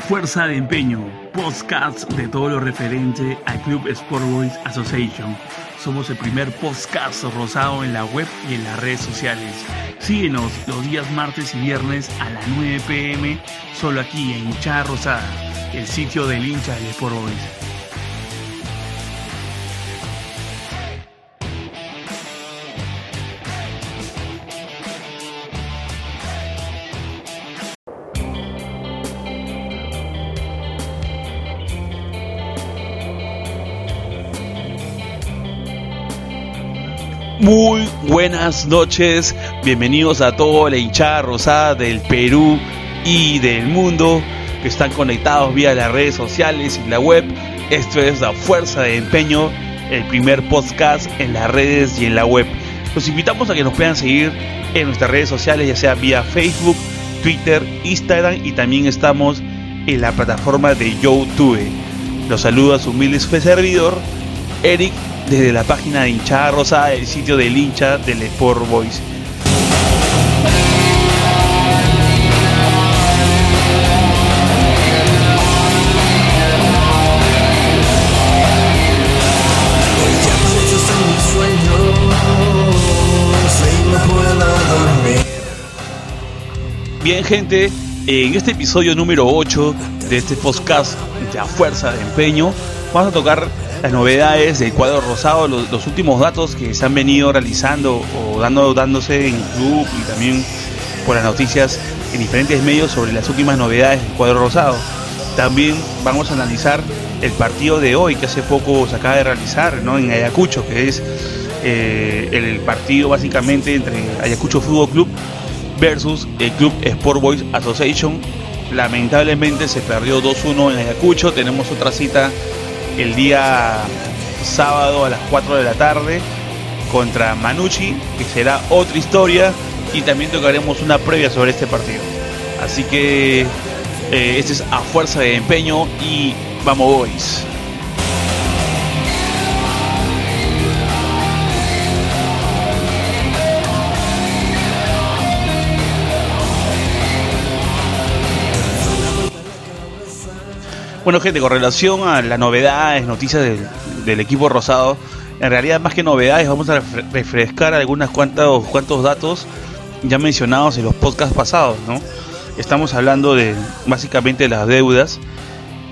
Fuerza de Empeño, podcast de todo lo referente al Club Sport Boys Association. Somos el primer podcast rosado en la web y en las redes sociales. Síguenos los días martes y viernes a las 9 pm, solo aquí en Hinchada Rosada, el sitio del hincha del Sport Boys. Muy buenas noches, bienvenidos a toda la hinchada rosada del Perú y del mundo que están conectados vía las redes sociales y la web. Esto es La Fuerza de Empeño, el primer podcast en las redes y en la web. Los invitamos a que nos puedan seguir en nuestras redes sociales, ya sea vía Facebook, Twitter, Instagram y también estamos en la plataforma de YouTube. Los saluda su humilde servidor, Eric desde la página de hinchada rosada, el sitio del hincha del Sport Boys. Bien gente, en este episodio número 8 de este podcast de A Fuerza de Empeño, vamos a tocar las novedades del cuadro rosado, los, últimos datos que se han venido realizando o dando, dándose en club y también por las noticias en diferentes medios sobre las últimas novedades del cuadro rosado. También vamos a analizar el partido de hoy que hace poco se acaba de realizar ¿no? en Ayacucho, que es eh, el partido básicamente entre Ayacucho Fútbol Club versus el Club Sport Boys Association. Lamentablemente se perdió 2-1 en Ayacucho, tenemos otra cita el día sábado a las 4 de la tarde contra Manucci, que será otra historia, y también tocaremos una previa sobre este partido. Así que eh, este es a fuerza de empeño y vamos boys. Bueno, gente, con relación a las novedades, noticias del, equipo rosado, en realidad más que novedades vamos a refrescar algunas cuantos, cuantos datos ya mencionados en los podcasts pasados, ¿no? Estamos hablando de básicamente las deudas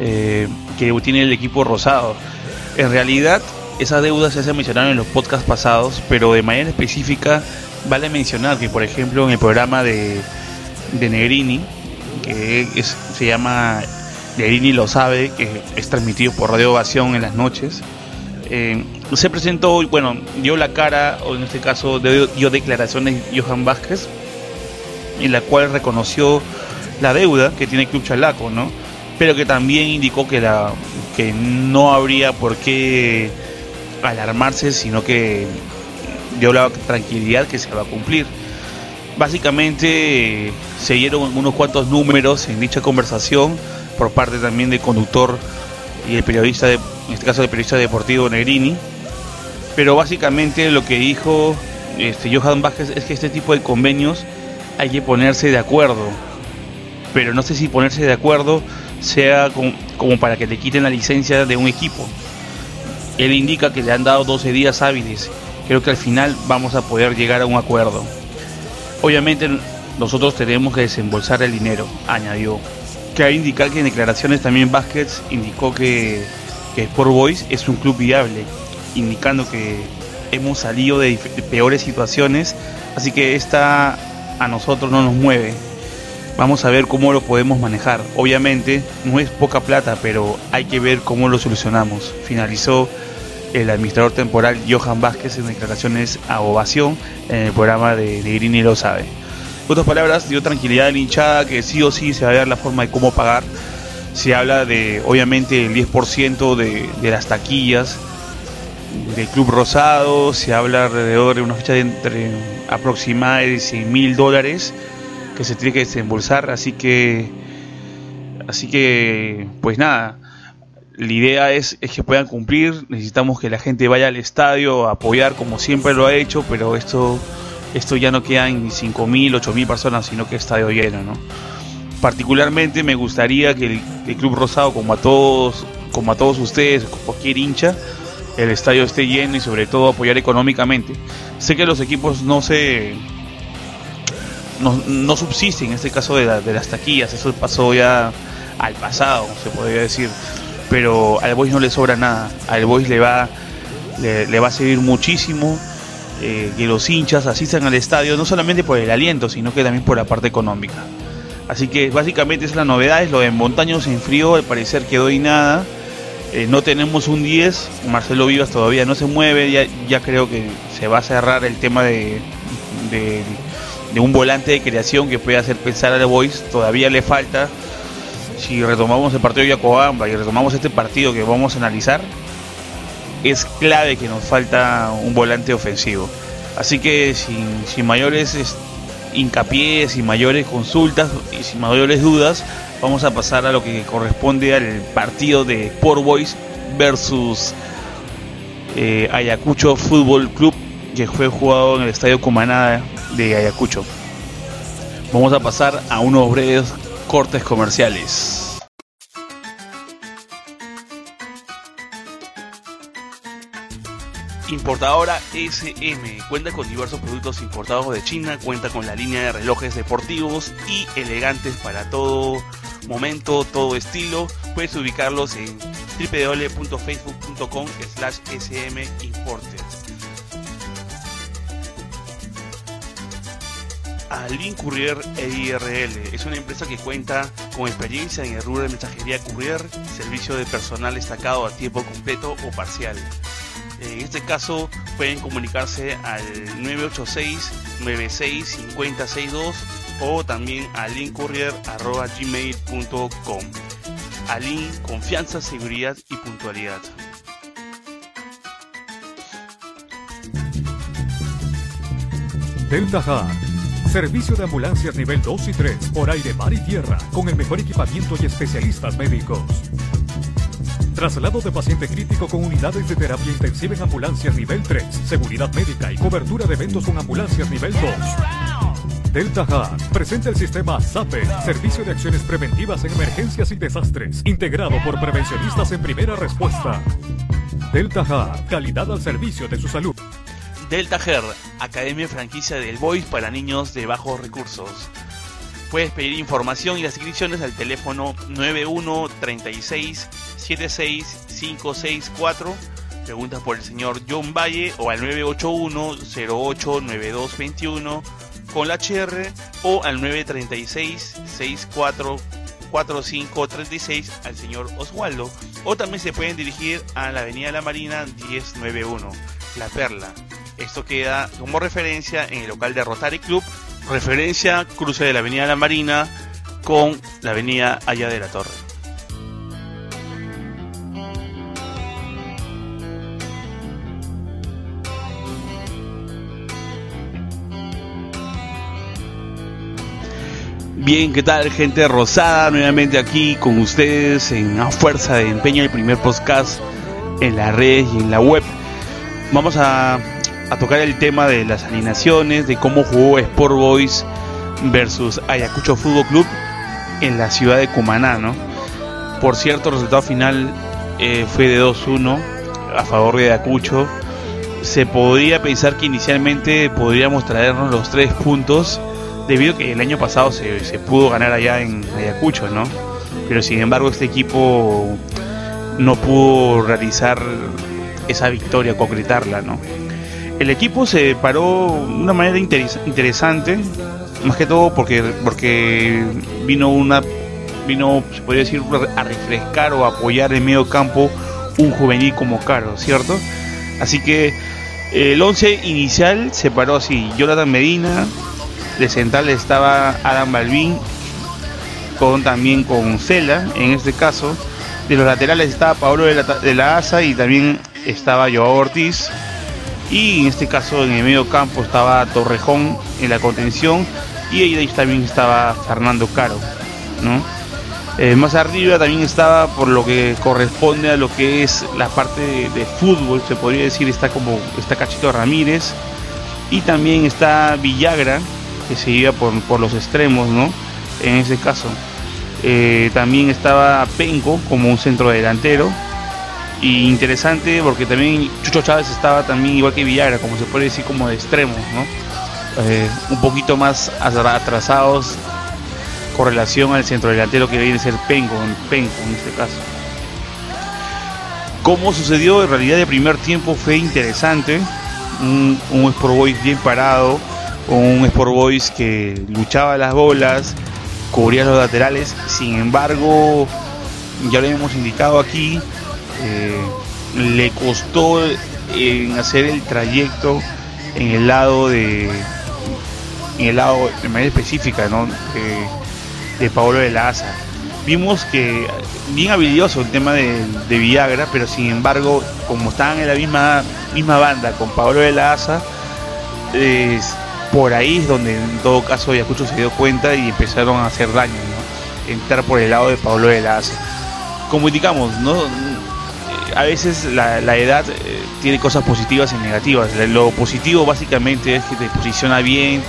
eh, que tiene el equipo rosado. En realidad, esas deudas ya se mencionaron en los podcasts pasados, pero de manera específica vale mencionar que, por ejemplo, en el programa de, de Negrini, que se llama Lerini lo sabe, que es transmitido por Radio Ovación en las noches. Eh, se presentó, bueno, dio la cara, o en este caso dio, declaraciones Johan Vázquez, en la cual reconoció la deuda que tiene Club Chalaco, ¿no? Pero que también indicó que, la, que no habría por qué alarmarse, sino que dio la tranquilidad que se va a cumplir. Básicamente se dieron unos cuantos números en dicha conversación por parte también del conductor y el periodista, de, en este caso el periodista deportivo Negrini. Pero básicamente lo que dijo este, Johan Vázquez es que este tipo de convenios hay que ponerse de acuerdo. Pero no sé si ponerse de acuerdo sea como, para que te quiten la licencia de un equipo. Él indica que le han dado 12 días hábiles. Creo que al final vamos a poder llegar a un acuerdo. Obviamente nosotros tenemos que desembolsar el dinero, añadió que hay indicar que en declaraciones también Vázquez indicó que, que Sport Boys es un club viable, indicando que hemos salido de, peores situaciones, así que esta a nosotros no nos mueve. Vamos a ver cómo lo podemos manejar. Obviamente no es poca plata, pero hay que ver cómo lo solucionamos. Finalizó el administrador temporal Johan Vázquez en declaraciones a ovación en el programa de, de Grini lo sabe otras palabras, dio tranquilidad a la hinchada que sí o sí se va a ver la forma de cómo pagar. Se habla de, obviamente, el 10% de, de las taquillas del Club Rosado, se habla alrededor de una fecha de entre aproximadamente de 100 mil dólares que se tiene que desembolsar, así que, así que, pues nada, la idea es, es, que puedan cumplir, necesitamos que la gente vaya al estadio a apoyar como siempre lo ha hecho, pero esto esto ya no quedan 5.000, 8.000 personas, sino que estadio lleno, ¿no? Particularmente me gustaría que el Club Rosado, como a todos, como a todos ustedes, cualquier hincha, el estadio esté lleno y sobre todo apoyar económicamente. Sé que los equipos no se no, subsisten en este caso de, de las taquillas, eso pasó ya al pasado, se podría decir, pero al Boys no le sobra nada, al Boys le va le, va a servir muchísimo eh, que los hinchas asistan al estadio, no solamente por el aliento, sino que también por la parte económica. Así que básicamente es la novedad, es lo de Montaño se enfrió, al parecer quedó y nada. Eh, no tenemos un 10, Marcelo Vivas todavía no se mueve, ya, ya creo que se va a cerrar el tema de, de, un volante de creación que pueda hacer pensar al Boys, todavía le falta. Si retomamos el partido de Yacobamba y retomamos este partido que vamos a analizar, es clave que nos falta un volante ofensivo. Así que sin, sin mayores hincapié, sin mayores consultas y sin mayores dudas, vamos a pasar a lo que corresponde al partido de Port Boys versus eh, Ayacucho Fútbol Club, que fue jugado en el Estadio Cumaná de Ayacucho. Vamos a pasar a unos breves cortes comerciales. Importadora SM cuenta con diversos productos importados de China, cuenta con la línea de relojes deportivos y elegantes para todo momento, todo estilo. Puedes ubicarlos en www.facebook.com slash smimporter. Alvin Courier EIRL es una empresa que cuenta con experiencia en el rubro de mensajería courier, servicio de personal destacado a tiempo completo o parcial en este caso pueden comunicarse al 986-965062 o también a linkcourier.gmail.com. Alin, confianza, seguridad y puntualidad. Delta Hard. Servicio de ambulancias nivel 2 y 3 por aire, mar y tierra con el mejor equipamiento y especialistas médicos. Traslado de paciente crítico con unidades de terapia intensiva en ambulancias nivel 3, seguridad médica y cobertura de eventos con ambulancias nivel 2. Delta Hub presenta el sistema SAPE, Servicio de Acciones Preventivas en Emergencias y Desastres, integrado por prevencionistas en primera respuesta. Delta Hub, calidad al servicio de su salud. Delta Her, Academia Franquicia del Voice para niños de bajos recursos. Puedes pedir información y las inscripciones al teléfono 9136 76564. Preguntas por el señor John Valle o al 981-089221 con la HR o al 936-644536 al señor Oswaldo. O también se pueden dirigir a la Avenida La Marina 1091, La Perla. Esto queda como referencia en el local de Rotary Club, referencia cruce de la Avenida La Marina con la Avenida Allá de la Torre. Bien, ¿qué tal gente rosada? Nuevamente aquí con ustedes en A Fuerza de Empeño, el primer podcast en la red y en la web. Vamos a, tocar el tema de las alineaciones, de cómo jugó Sport Boys versus Ayacucho Fútbol Club en la ciudad de Cumaná, ¿no? Por cierto, el resultado final eh, fue de 2-1 a favor de Ayacucho. Se podría pensar que inicialmente podríamos traernos los tres puntos debido a que el año pasado se, se pudo ganar allá en Ayacucho, ¿no? Pero sin embargo este equipo no pudo realizar esa victoria, concretarla, ¿no? El equipo se paró de una manera interesante, más que todo porque, porque vino una vino, se podría decir, a refrescar o apoyar en medio campo un juvenil como Caro, ¿cierto? Así que el 11 inicial se paró así, Jonathan Medina, de central estaba Adam Balvin, con también con Cela, en este caso. De los laterales estaba Pablo de la, de la Asa y también estaba Joao Ortiz. Y en este caso en el medio campo estaba Torrejón en la contención y ahí también estaba Fernando Caro. ¿no? Eh, más arriba también estaba por lo que corresponde a lo que es la parte de, de, fútbol, se podría decir, está como está Cachito Ramírez y también está Villagra que se iba por, por los extremos, ¿no? En ese caso. Eh, también estaba Penco como un centro delantero. Y interesante porque también Chucho Chávez estaba también igual que Villagra, como se puede decir como de extremo, ¿no? Eh, un poquito más atrasados con relación al centro delantero que viene a ser Penco, Penco en este caso. Como sucedió en realidad de primer tiempo fue interesante. Un, un Sport Boys bien parado, un Sport Boys que luchaba las bolas, cubría los laterales. Sin embargo, ya lo hemos indicado aquí, eh, le costó en hacer el trayecto en el lado de en el lado de manera específica ¿no? de Pablo de la Asa vimos que bien habilidoso el tema de, Villagra pero sin embargo como estaban en la misma misma banda con Pablo de la Asa por ahí es donde en todo caso Ayacucho se dio cuenta y empezaron a hacer daño entrar por el lado de Pablo de la como indicamos no a veces la, edad eh, tiene cosas positivas y negativas. Lo positivo básicamente es que te posiciona bien,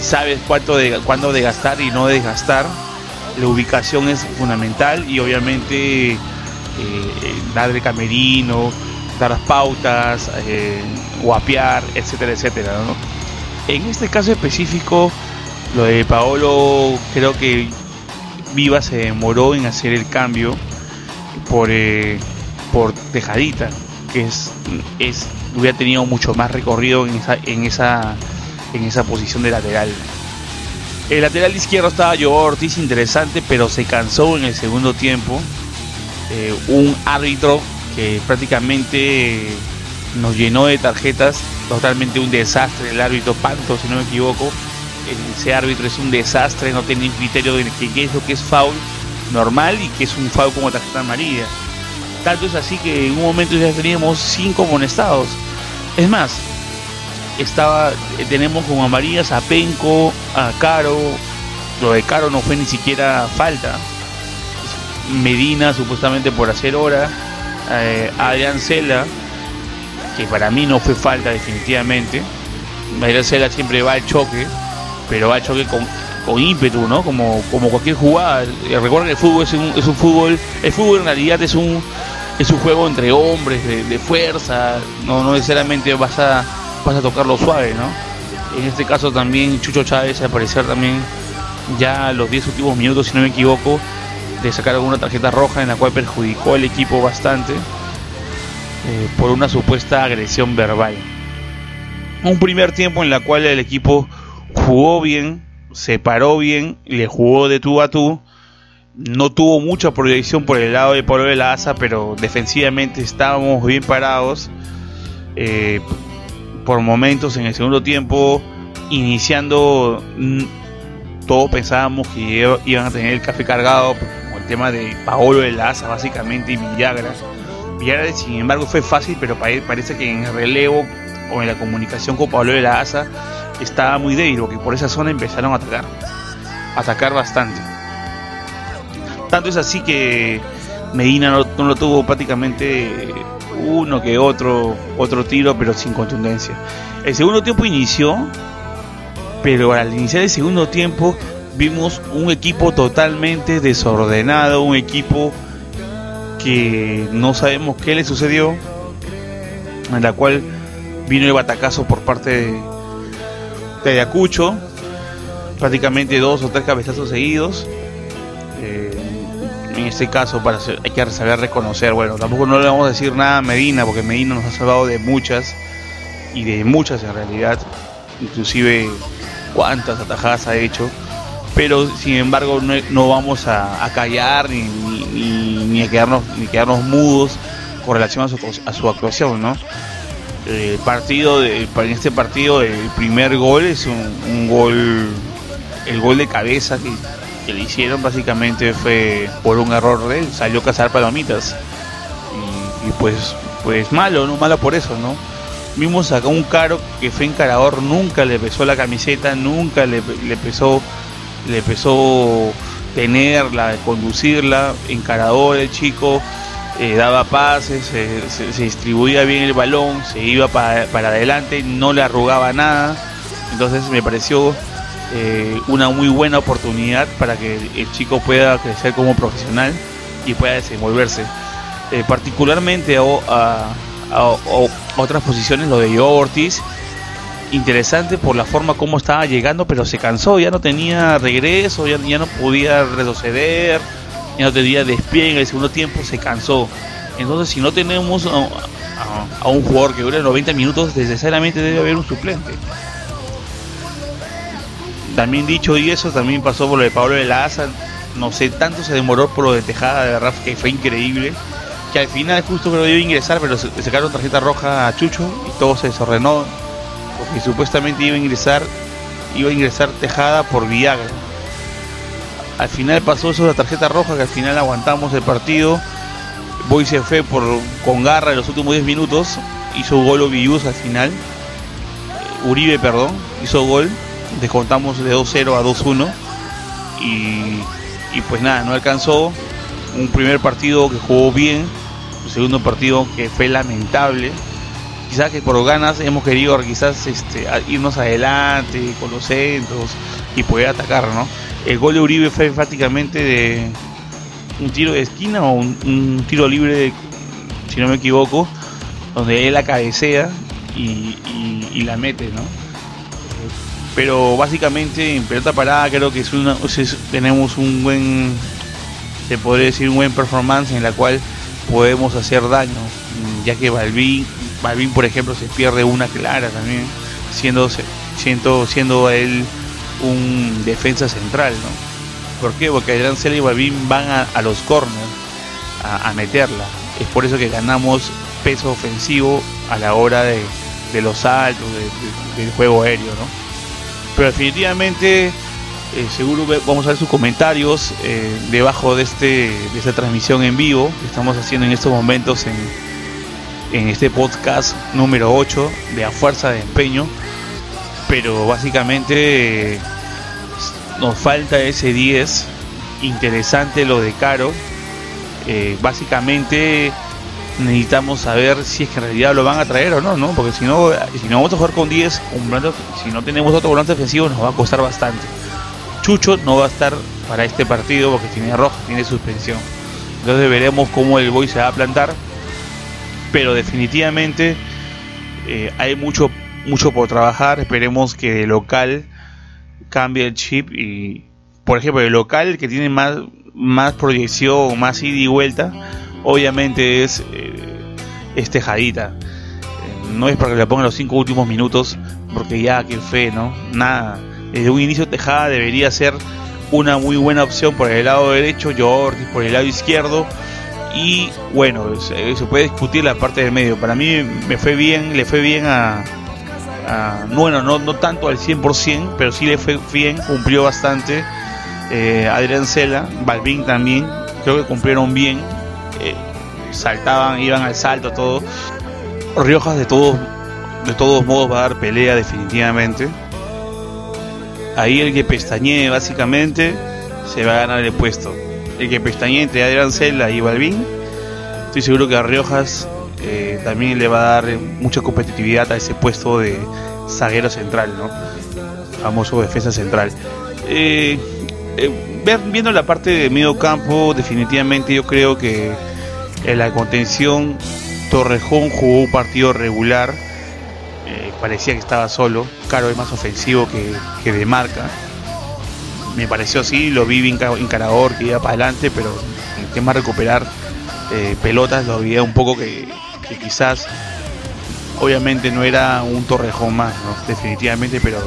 sabes cuánto de, cuándo desgastar y no desgastar. La ubicación es fundamental y obviamente eh, eh, dar el camerino, dar las pautas, guapear, etcétera, etcétera. En este caso específico, lo de Paolo creo que Viva se demoró en hacer el cambio por por dejadita, que es, es hubiera tenido mucho más recorrido en esa, en esa, en esa posición de lateral. El lateral izquierdo estaba Joe Ortiz, interesante, pero se cansó en el segundo tiempo. Eh, un árbitro que prácticamente nos llenó de tarjetas, totalmente un desastre. El árbitro Panto, si no me equivoco, ese árbitro es un desastre, no tiene criterio de qué es lo que es foul normal y que es un foul como tarjeta amarilla. Tanto es así que en un momento ya teníamos cinco amonestados. Es más, estaba, eh, tenemos como amarillas a Penco, a Caro. Lo de Caro no fue ni siquiera falta. Medina supuestamente por hacer hora. Eh, Adrián Cela, que para mí no fue falta definitivamente. Adrián Cela siempre va al choque, pero va al choque con, con ímpetu, ¿no? Como, como cualquier jugada. Eh, recuerda que el fútbol es un, es un fútbol, el fútbol en realidad es un es un juego entre hombres, de, fuerza, no, no necesariamente vas a, vas a tocarlo suave, ¿no? En este caso también Chucho Chávez al parecer también ya los 10 últimos minutos, si no me equivoco, de sacar alguna tarjeta roja en la cual perjudicó al equipo bastante eh, por una supuesta agresión verbal. Un primer tiempo en la cual el equipo jugó bien, se paró bien, le jugó de tú a tú no tuvo mucha proyección por el lado de Pablo de la Asa, pero defensivamente estábamos bien parados. Eh, por momentos en el segundo tiempo, iniciando, todos pensábamos que iban a tener el café cargado con el tema de Paolo de la Asa, básicamente, y Villagra. Villagra, sin embargo, fue fácil, pero parece que en el relevo o en la comunicación con Pablo de la Asa estaba muy débil, porque por esa zona empezaron a atacar, a atacar bastante. Tanto es así que Medina no, lo tuvo prácticamente uno que otro, otro tiro, pero sin contundencia. El segundo tiempo inició, pero al iniciar el segundo tiempo vimos un equipo totalmente desordenado, un equipo que no sabemos qué le sucedió, en la cual vino el batacazo por parte de, de Ayacucho, prácticamente dos o tres cabezazos seguidos. Eh, en este caso para hay que saber reconocer, bueno, tampoco no le vamos a decir nada a Medina, porque Medina nos ha salvado de muchas, y de muchas en realidad, inclusive cuántas atajadas ha hecho, pero sin embargo no, vamos a, callar ni, ni, a quedarnos, ni quedarnos mudos con relación a su, a su actuación, ¿no? El partido, de, en este partido, el primer gol es un, gol, el gol de cabeza que le hicieron básicamente fue por un error de él, salió a cazar palomitas. Y, pues, pues malo, ¿no? Malo por eso, ¿no? Vimos acá un caro que fue encarador, nunca le pesó la camiseta, nunca le, le pesó, le pesó tenerla, conducirla, encarador el chico, eh, daba pases, se, distribuía bien el balón, se iba para, para adelante, no le arrugaba nada. Entonces me pareció eh, una muy buena oportunidad para que el chico pueda crecer como profesional y pueda desenvolverse. Eh, particularmente a, otras posiciones, lo de Ortiz, interesante por la forma como estaba llegando, pero se cansó, ya no tenía regreso, ya, ya no podía retroceder, ya no tenía despliegue en el segundo tiempo, se cansó. Entonces, si no tenemos a, un jugador que dure 90 minutos, necesariamente debe haber un suplente. También dicho y eso, también pasó por lo de Pablo de la Asa. No sé, tanto se demoró por lo de Tejada, de verdad que fue increíble. Que al final justo que iba a ingresar, pero se sacaron tarjeta roja a Chucho y todo se desordenó. Porque supuestamente iba a ingresar, iba a ingresar Tejada por Viagra. Al final pasó eso de la tarjeta roja, que al final aguantamos el partido. Boy se fue por, con garra en los últimos 10 minutos. Hizo gol Ovius al final. Uribe, perdón, hizo gol descontamos de 2-0 a 2-1 y, pues nada, no alcanzó. Un primer partido que jugó bien, un segundo partido que fue lamentable. Quizás que por ganas hemos querido quizás este, irnos adelante con los centros y poder atacar, ¿no? El gol de Uribe fue prácticamente de un tiro de esquina o un, tiro libre, si no me equivoco, donde él la cabecea y, la mete, ¿no? pero básicamente en pelota parada creo que es una, tenemos un buen, se podría decir un buen performance en la cual podemos hacer daño, ya que Balvin, Balvin por ejemplo se pierde una clara también, siendo, siendo, siendo él un defensa central, ¿no? ¿Por qué? Porque Adrián y Balvin van a, los corners a, meterla. Es por eso que ganamos peso ofensivo a la hora de, los saltos, del juego aéreo, ¿no? Pero definitivamente, eh, seguro vamos a ver sus comentarios eh, debajo de, este, de esta transmisión en vivo que estamos haciendo en estos momentos en, en este podcast número 8 de A Fuerza de Empeño. Pero básicamente nos falta ese 10. Interesante lo de Caro. Eh, básicamente necesitamos saber si es que en realidad lo van a traer o no, ¿no? Porque si no, si no vamos a jugar con 10, si no tenemos otro volante ofensivo, nos va a costar bastante. Chucho no va a estar para este partido porque tiene roja, tiene suspensión. Entonces veremos cómo el Boy se va a plantar. Pero definitivamente eh, hay mucho, mucho por trabajar. Esperemos que el local cambie el chip y, por ejemplo, el local que tiene más, más proyección, más ida y vuelta obviamente es, eh, Tejadita. Eh, no es para que la pongan los cinco últimos minutos, porque ya, qué fe, ¿no? Nada. Desde un inicio Tejada debería ser una muy buena opción por el lado derecho, Jordi por el lado izquierdo. Y bueno, se, puede discutir la parte del medio. Para mí me fue bien, le fue bien a, bueno, no, no tanto al 100%, pero sí le fue bien, cumplió bastante. Eh, Adrián Cela, Balvin también, creo que cumplieron bien eh, saltaban, iban al salto, todo. Riojas de todos, de todos modos va a dar pelea definitivamente. Ahí el que pestañee básicamente se va a ganar el puesto. El que pestañee entre Adrián Cela y Balvin, estoy seguro que a Riojas eh, también le va a dar mucha competitividad a ese puesto de zaguero central, ¿no? Famoso defensa central. Eh, viendo la parte de medio campo, definitivamente yo creo que en la contención, Torrejón jugó un partido regular. Eh, parecía que estaba solo. Caro es más ofensivo que, de marca. Me pareció así, lo vi bien encarador, que iba para adelante, pero el tema de recuperar eh, pelotas lo vi un poco que, quizás, obviamente no era un Torrejón más, definitivamente, pero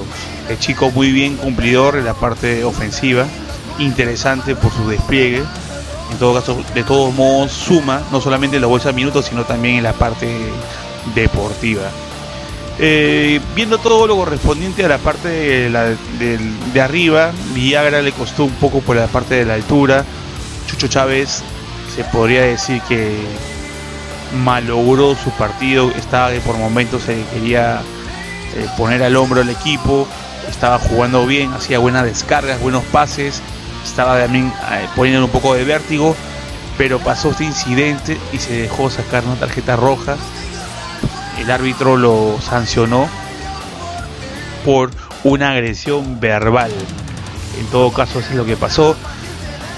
el chico muy bien cumplidor en la parte ofensiva, interesante por su despliegue en todo caso, de todos modos, suma, no solamente en la bolsa de minutos, sino también en la parte deportiva. Eh, viendo todo lo correspondiente a la parte de, arriba, Villagra le costó un poco por la parte de la altura. Chucho Chávez se podría decir que malogró su partido, estaba que por momentos se quería eh, poner al hombro el equipo, estaba jugando bien, hacía buenas descargas, buenos pases, estaba también eh, poniendo un poco de vértigo, pero pasó este incidente y se dejó sacar una tarjeta roja. El árbitro lo sancionó por una agresión verbal. En todo caso, eso es lo que pasó.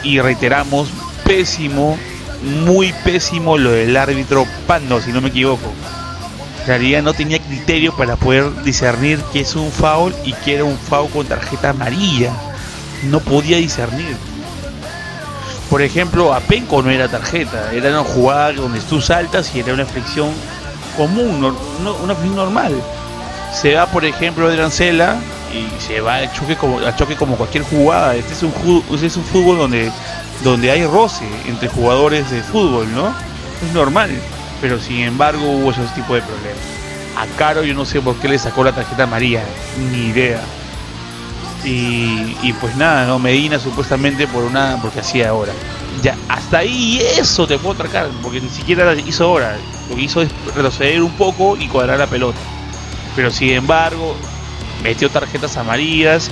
Y reiteramos, pésimo, muy pésimo lo del árbitro Pando, si no me equivoco. En realidad no tenía criterio para poder discernir que es un foul y que era un foul con tarjeta amarilla. No podía discernir. Por ejemplo, a Penco no era tarjeta, era una jugada donde tú saltas y era una flexión común, una flexión normal. Se va, por ejemplo, de Cela y se va al choque como, choque como cualquier jugada. Este es un, este es un fútbol donde, donde hay roce entre jugadores de fútbol, ¿no? Es normal, pero sin embargo hubo ese tipo de problemas. A Caro yo no sé por qué le sacó la tarjeta María, ni idea. Y, pues nada, ¿no? Medina supuestamente por una porque hacía ahora. Ya, hasta ahí eso te puedo atracar, porque ni siquiera hizo ahora. Lo que hizo es retroceder un poco y cuadrar la pelota. Pero sin embargo, metió tarjetas amarillas,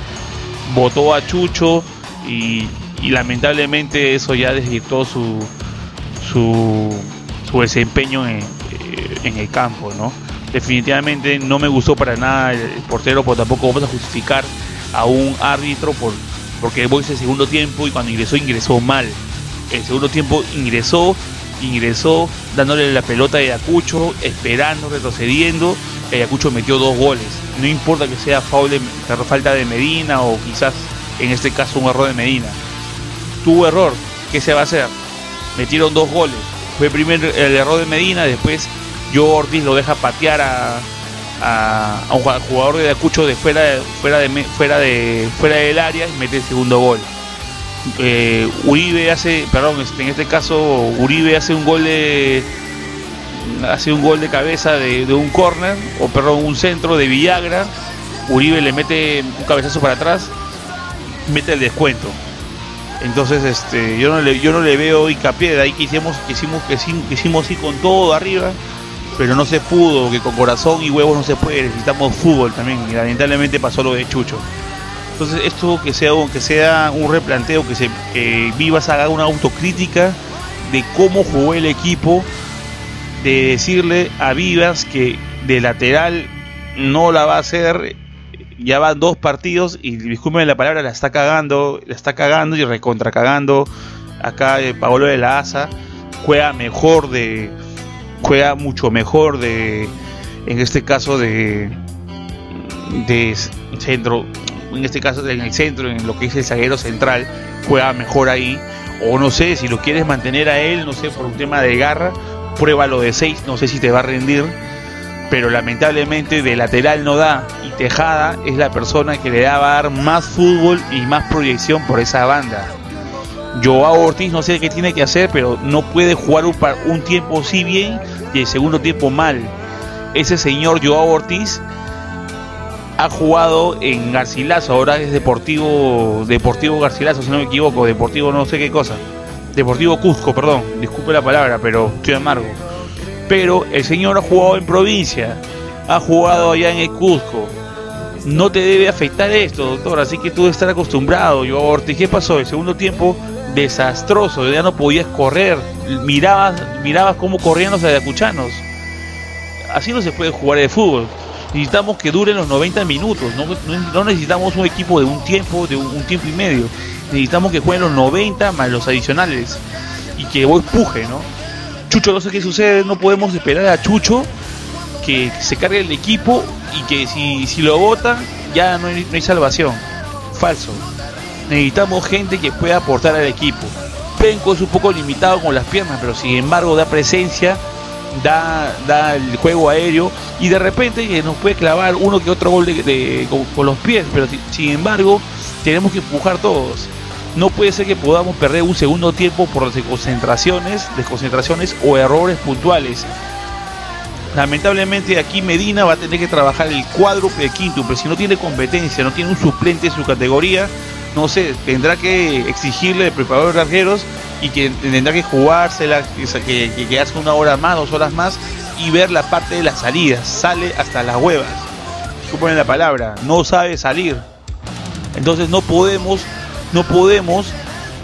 votó a Chucho y, lamentablemente eso ya desvirtuó su, su, su desempeño en, eh, en, el campo, ¿no? Definitivamente no me gustó para nada el portero, pero tampoco vamos a justificar a un árbitro por, porque voy el segundo tiempo y cuando ingresó ingresó mal. El segundo tiempo ingresó, ingresó dándole la pelota a Ayacucho, esperando, retrocediendo. Ayacucho metió dos goles. No importa que sea falta de Medina o quizás en este caso un error de Medina. Tuvo error, ¿qué se va a hacer? Metieron dos goles. Fue primero el error de Medina, después yo Ortiz lo deja patear a, un jugador de Ayacucho de fuera, fuera, de, fuera, de, fuera del área y mete el segundo gol. Eh, Uribe hace, perdón, este, en este caso Uribe hace un gol de hace un gol de cabeza de, un corner o perdón un centro de Villagra. Uribe le mete un cabezazo para atrás, mete el descuento. Entonces, este, yo no le, yo no le veo hincapié de ahí que hicimos, que hicimos, que hicimos, con todo arriba pero no se pudo, que con corazón y huevos no se puede, necesitamos fútbol también, y lamentablemente pasó lo de Chucho. Entonces esto que sea, que sea un replanteo, que, se, Vivas haga una autocrítica de cómo jugó el equipo, de decirle a Vivas que de lateral no la va a hacer, ya van dos partidos y discúlpenme la palabra, la está cagando, la está cagando y recontra cagando. Acá eh, Paolo de la Asa juega mejor de juega mucho mejor de en este caso de de centro en este caso en el centro en lo que es el zaguero central juega mejor ahí. O no sé si lo quieres mantener a él no sé por un tema de garra pruébalo de 6 no sé si te va a rendir. Pero lamentablemente de lateral no da. Y Tejada es la persona que le da a dar más fútbol y más proyección por esa banda. Joao Ortiz no sé qué tiene que hacer, pero no puede jugar un, un tiempo sí bien y el segundo tiempo mal. Ese señor Joao Ortiz ha jugado en Garcilaso, ahora es Deportivo Deportivo Garcilaso, si no me equivoco, Deportivo no sé qué cosa. Deportivo Cusco, perdón, disculpe la palabra, pero estoy amargo. Pero el señor ha jugado en provincia, ha jugado allá en el Cusco. No te debe afectar esto, doctor, así que tú debes estar acostumbrado. Joao Ortiz, ¿qué pasó? El segundo tiempo desastroso, ya no podías correr, mirabas, mirabas cómo corrían los ayacuchanos. Así no se puede jugar de fútbol. Necesitamos que duren los 90 minutos, no, necesitamos un equipo de un tiempo, de un, tiempo y medio. Necesitamos que jueguen los 90 más los adicionales y que vos puje, ¿no? Chucho, no sé qué sucede, no podemos esperar a Chucho que se cargue el equipo y que si, si lo votan ya no no hay salvación. Falso necesitamos gente que pueda aportar al equipo. Penco es un poco limitado con las piernas, pero sin embargo da presencia, da, da el juego aéreo y de repente nos puede clavar uno que otro gol de, con, los pies, pero sin embargo tenemos que empujar todos. No puede ser que podamos perder un segundo tiempo por desconcentraciones, desconcentraciones o errores puntuales. Lamentablemente aquí Medina va a tener que trabajar el cuádruple quinto, pero si no tiene competencia, no tiene un suplente en su categoría, no sé, tendrá que exigirle al preparador de arqueros y que tendrá que jugársela, que, que, que haga una hora más, dos horas más y ver la parte de las salidas. Sale hasta las huevas. Suponen la palabra, no sabe salir. Entonces no podemos, no podemos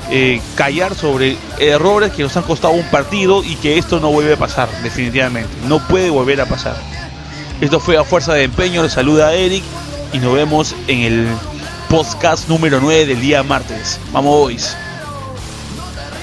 eh, callar sobre errores que nos han costado un partido y que esto no vuelve a pasar, definitivamente. No puede volver a pasar. Esto fue a fuerza de empeño, le saluda a Eric y nos vemos en el podcast número 9 del día martes. Vamos, boys.